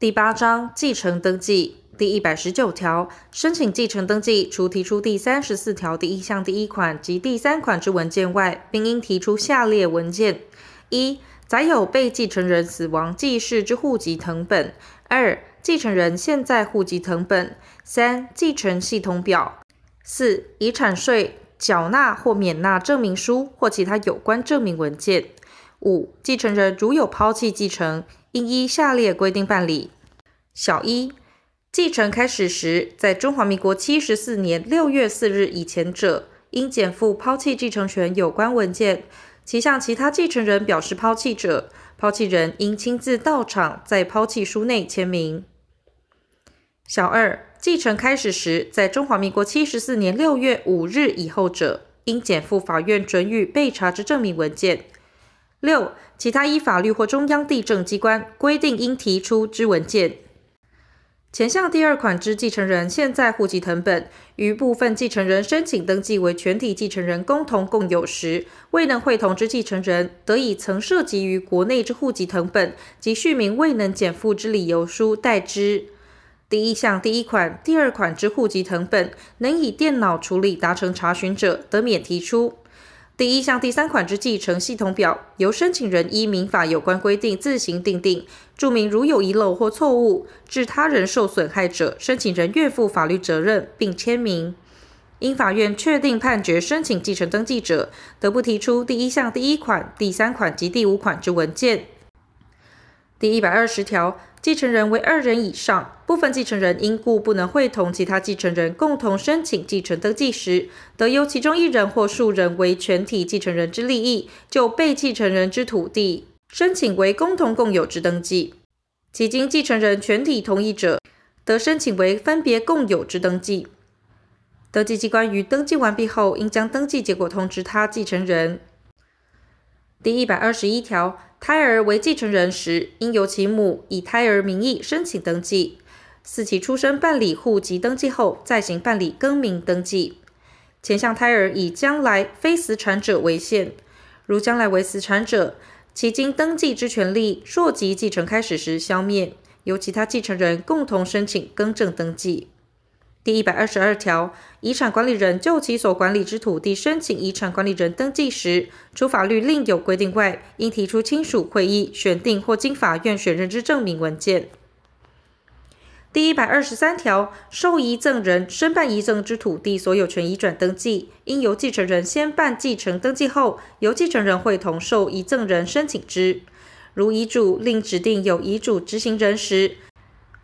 第八章继承登记。第一百十九条，申请继承登记，除提出第三十四条第一项第一款及第三款之文件外，并应提出下列文件：一、载有被继承人死亡记事之户籍謄本；二、继承人现在户籍謄本；三、继承系统表；四、遗产税缴纳或免纳证明书或其他有关证明文件；五、继承人如有抛弃继承，应依下列规定办理：小一、继承开始时，在中华民国七十四年六月四日以前者，应检附抛弃继承权有关文件。其向其他继承人表示抛弃者，抛弃人应亲自到场，在抛弃书内签名。小二，继承开始时，在中华民国七十四年六月五日以后者，应检附法院准予被查之证明文件。六，其他依法律或中央地政机关规定应提出之文件。前项第二款之继承人现在户籍謄本，于部分继承人申请登记为全体继承人共同共有时，未能会同之继承人，得以曾涉及于国内之户籍謄本及续名未能减负之理由书代之。第一项第一款、第二款之户籍謄本，能以电脑处理达成查询者，得免提出。第一项第三款之继承系统表，由申请人依民法有关规定自行订定，注明如有遗漏或错误，致他人受损害者，申请人愿负法律责任，并签名。因法院确定判决申请继承登记者，得不提出第一项第一款、第三款及第五款之文件。第一百二十条。继承人为二人以上，部分继承人因故不能会同其他继承人共同申请继承登记时，得由其中一人或数人为全体继承人之利益，就被继承人之土地申请为共同共有之登记。其经继承人全体同意者，得申请为分别共有之登记。登记机关于登记完毕后，应将登记结果通知他继承人。第一百二十一条。胎儿为继承人时，应由其母以胎儿名义申请登记，自其出生办理户籍登记后，再行办理更名登记。前项胎儿以将来非死产者为限，如将来为死产者，其经登记之权利，溯及继承开始时消灭，由其他继承人共同申请更正登记。第一百二十二条，遗产管理人就其所管理之土地申请遗产管理人登记时，除法律另有规定外，应提出亲属会议选定或经法院选任之证明文件。第一百二十三条，受遗赠人申办遗赠之土地所有权移转登记，应由继承人先办继承登记后，由继承人会同受遗赠人申请之。如遗嘱另指定有遗嘱执行人时，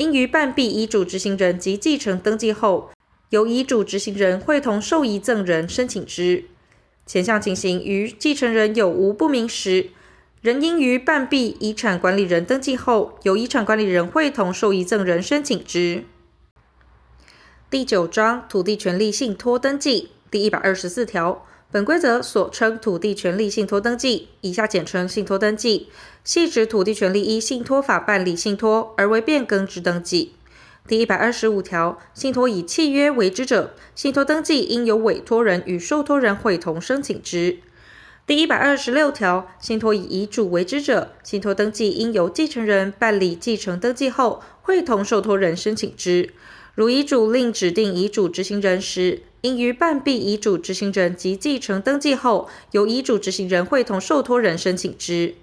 应于办毕遗嘱执行人及继承登记后，由遗嘱执行人会同受遗赠人申请之。前项情形于继承人有无不明时，仍应于办毕遗产管理人登记后，由遗产管理人会同受遗赠人申请之。第九章土地权利信托登记第一百二十四条。本规则所称土地权利信托登记，以下简称信托登记，系指土地权利依信托法办理信托而为变更之登记。第一百二十五条，信托以契约为之者，信托登记应由委托人与受托人会同申请之。第一百二十六条，信托以遗嘱为之者，信托登记应由继承人办理继承登记后，会同受托人申请之。如遗嘱另指定遗嘱执行人时，应于办毕遗嘱执行人及继承登记后，由遗嘱执行人会同受托人申请之。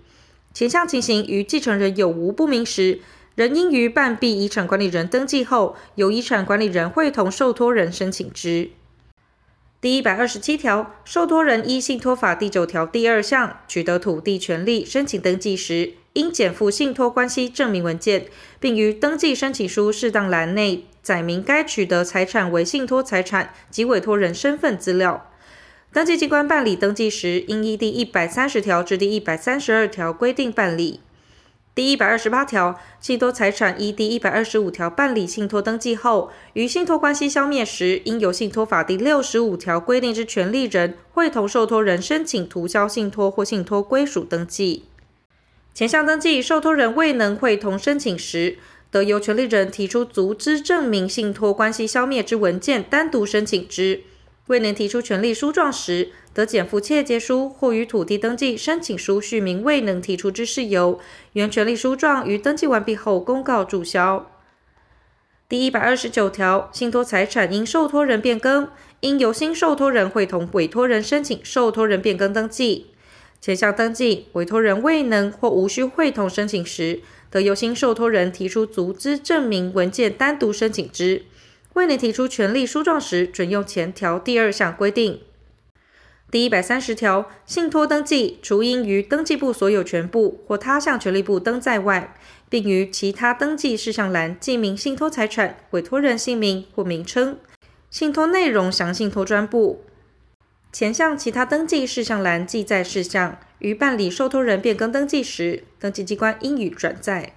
前项情形于继承人有无不明时，仍应于办毕遗产管理人登记后，由遗产管理人会同受托人申请之。第一百二十七条，受托人依信托法第九条第二项取得土地权利申请登记时，应检附信托关系证明文件，并于登记申请书适当栏内载明该取得财产为信托财产及委托人身份资料。登记机关办理登记时，应依第一百三十条至第一百三十二条规定办理。第一百二十八条，信托财产依第一百二十五条办理信托登记后，于信托关系消灭时，应由信托法第六十五条规定之权利人会同受托人申请涂销信托或信托归属登记。前项登记受托人未能会同申请时，得由权利人提出足资证明信托关系消灭之文件，单独申请之。未能提出权利书状时，得减附切结书或于土地登记申请书续名未能提出之事由，原权利书状于登记完毕后公告注销。第一百二十九条，信托财产因受托人变更，应由新受托人会同委托人申请受托人变更登记。前项登记委托人未能或无需会同申请时，得由新受托人提出足资证明文件单独申请之。未能提出权利书状时，准用前条第二项规定。第一百三十条，信托登记除应于登记簿所有权部或他项权利簿登载外，并于其他登记事项栏记明信托财产、委托人姓名或名称、信托内容详信托专簿。前项其他登记事项栏记载事项，于办理受托人变更登记时，登记机关应予转载。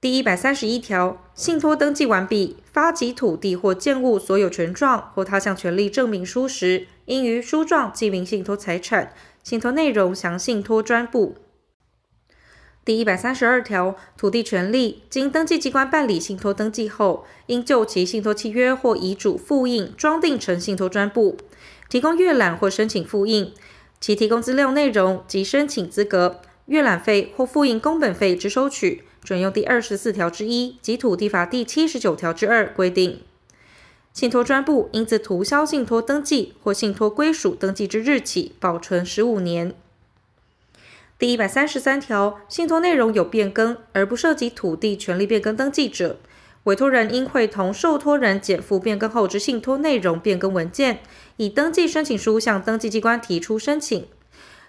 第一百三十一条，信托登记完毕，发给土地或建物所有权状或他项权利证明书时，应于书状记明信托财产、信托内容详信托专簿。第一百三十二条，土地权利经登记机关办理信托登记后，应就其信托契约或遗嘱复印装订成信托专簿。提供阅览或申请复印，其提供资料内容及申请资格、阅览费或复印工本费之收取，准用第二十四条之一及土地法第七十九条之二规定。信托专部应自涂销信托登记或信托归属登记之日起保存十五年。第一百三十三条，信托内容有变更而不涉及土地权利变更登记者，委托人应会同受托人检附变更后之信托内容变更文件，以登记申请书向登记机关提出申请。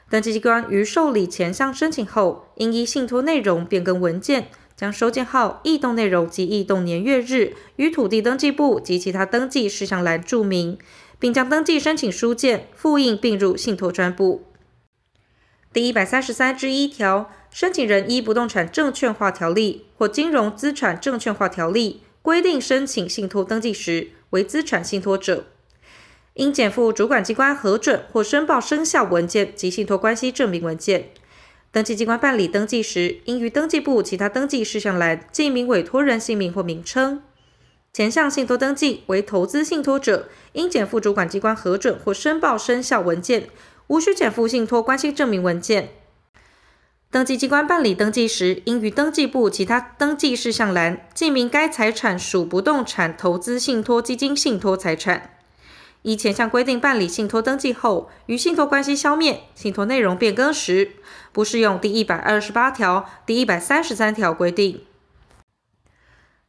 登记机关于受理前项申请后，应依信托内容变更文件，将收件号、异动内容及异动年月日于土地登记簿及其他登记事项栏注明，并将登记申请书件复印并入信托专簿。第一百三十三之一条。申请人依不动产证券化条例或金融资产证券化条例规定申请信托登记时，为资产信托者，应检附主管机关核准或申报生效文件及信托关系证明文件。登记机关办理登记时，应于登记簿其他登记事项栏记明委托人姓名或名称。前项信托登记为投资信托者，应检附主管机关核准或申报生效文件，无需减负信托关系证明文件。登记机关办理登记时，应于登记簿其他登记事项栏记明该财产属不动产投资信托基金信托财产。依前项规定办理信托登记后，与信托关系消灭、信托内容变更时，不适用第一百二十八条、第一百三十三条规定。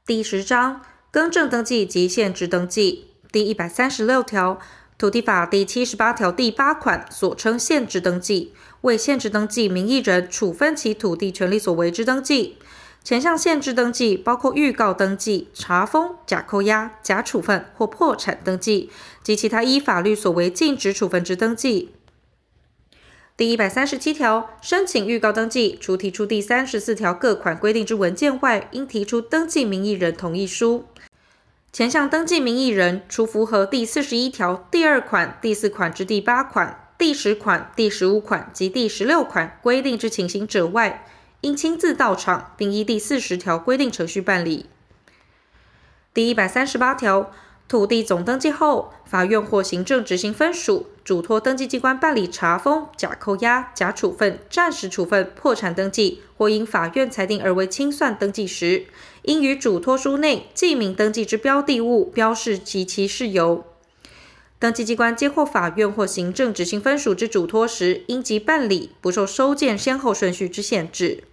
第十章更正登记及限制登记第一百三十六条。土地法第七十八条第八款所称限制登记，为限制登记名义人处分其土地权利所为之登记。前项限制登记包括预告登记、查封、假扣押、假处分或破产登记及其他依法律所为禁止处分之登记。第一百三十七条，申请预告登记，除提出第三十四条各款规定之文件外，应提出登记名义人同意书。前项登记名义人，除符合第四十一条第二款、第四款之第八款、第十款、第十五款及第十六款规定之情形者外，应亲自到场，并依第四十条规定程序办理。第一百三十八条。土地总登记后，法院或行政执行分署嘱托登记机关办理查封、假扣押、假处分、暂时处分、破产登记，或因法院裁定而为清算登记时，应于嘱托书内记明登记之标的物标示及其事由。登记机关接获法院或行政执行分属之嘱托时，应即办理，不受收件先后顺序之限制。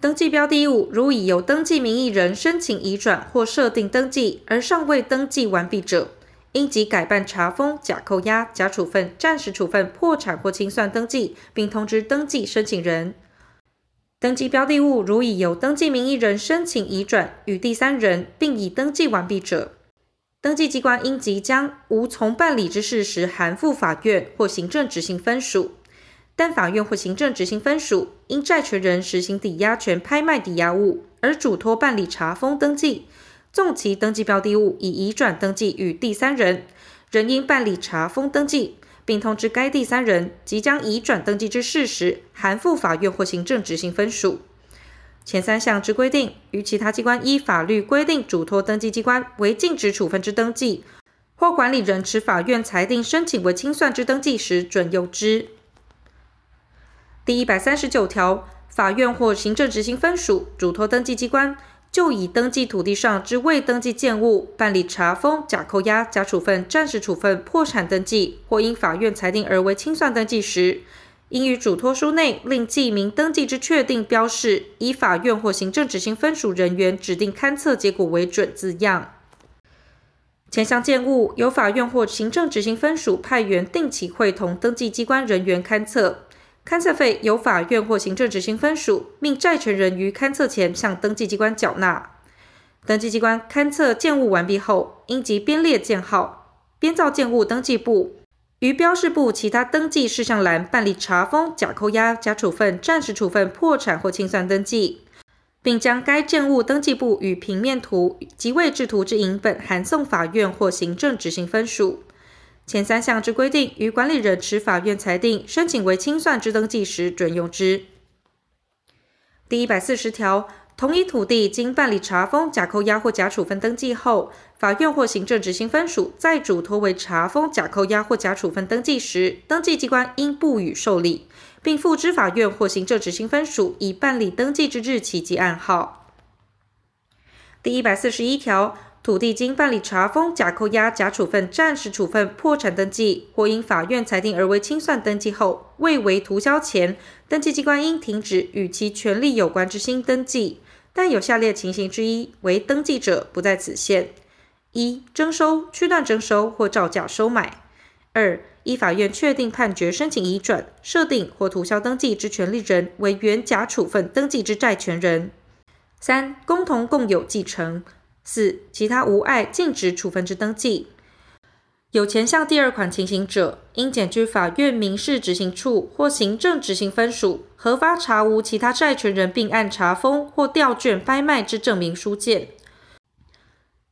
登记标的物如已由登记名义人申请移转或设定登记而尚未登记完毕者，应即改办查封、假扣押、假处分、暂时处分、破产或清算登记，并通知登记申请人。登记标的物如已由登记名义人申请移转与第三人，并已登记完毕者，登记机关应即将无从办理之事实函复法院或行政执行分属。但法院或行政执行分属因债权人实行抵押权拍卖抵押物而嘱托办理查封登记，纵其登记标的物已移转登记与第三人，仍应办理查封登记，并通知该第三人即将移转登记之事实，函付法院或行政执行分属。前三项之规定，与其他机关依法律规定嘱托登记机关为禁止处分之登记，或管理人持法院裁定申请为清算之登记时准用之。第一百三十九条，法院或行政执行分署嘱托登记机关，就已登记土地上之未登记建物办理查封、假扣押、假处分、暂时处分、破产登记，或因法院裁定而为清算登记时，应于嘱托书内另记明登记之确定标示，以法院或行政执行分署人员指定勘测结果为准字样。前项建物由法院或行政执行分署派员定期会同登记机关人员勘测。勘测费由法院或行政执行分署命债权人于勘测前向登记机关缴纳。登记机关勘测建物完毕后，应即编列建号，编造建物登记簿，于标示簿其他登记事项栏办理查封、假扣押、假处分、暂时处分、破产或清算登记，并将该建物登记簿与平面图及位置图之影本函送法院或行政执行分署。前三项之规定，于管理人持法院裁定申请为清算之登记时准用之。第一百四十条，同一土地经办理查封、假扣押或假处分登记后，法院或行政执行分署再嘱托为查封、假扣押或假处分登记时，登记机关应不予受理，并付之法院或行政执行分署已办理登记之日期及案号。第一百四十一条。土地经办理查封、假扣押、假处分、暂时处分、破产登记，或因法院裁定而为清算登记后，未为涂销前，登记机关应停止与其权利有关之新登记。但有下列情形之一为登记者，不在此限：一、征收、区段征收或照价收买；二、依法院确定判决申请移转、设定或涂销登记之权利人为原假处分登记之债权人；三、共同共有继承。四、其他无碍禁止处分之登记，有前项第二款情形者，应检具法院民事执行处或行政执行分署核发查无其他债权人并案查封或调卷拍卖之证明书件。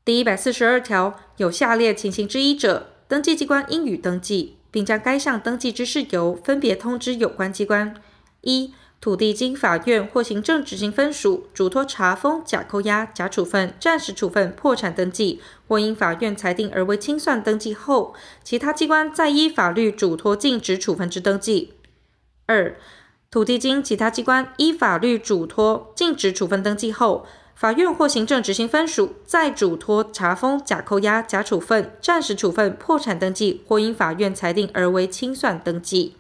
第一百四十二条，有下列情形之一者，登记机关应予登记，并将该项登记之事由分别通知有关机关。一土地经法院或行政执行分署嘱托查封、假扣押、假处分、暂时处分、破产登记，或因法院裁定而为清算登记后，其他机关再依法律嘱托禁止处分之登记。二、土地经其他机关依法律嘱托禁止处分登记后，法院或行政执行分署再嘱托查封、假扣押、假处分、暂时处分、破产登记，或因法院裁定而为清算登记。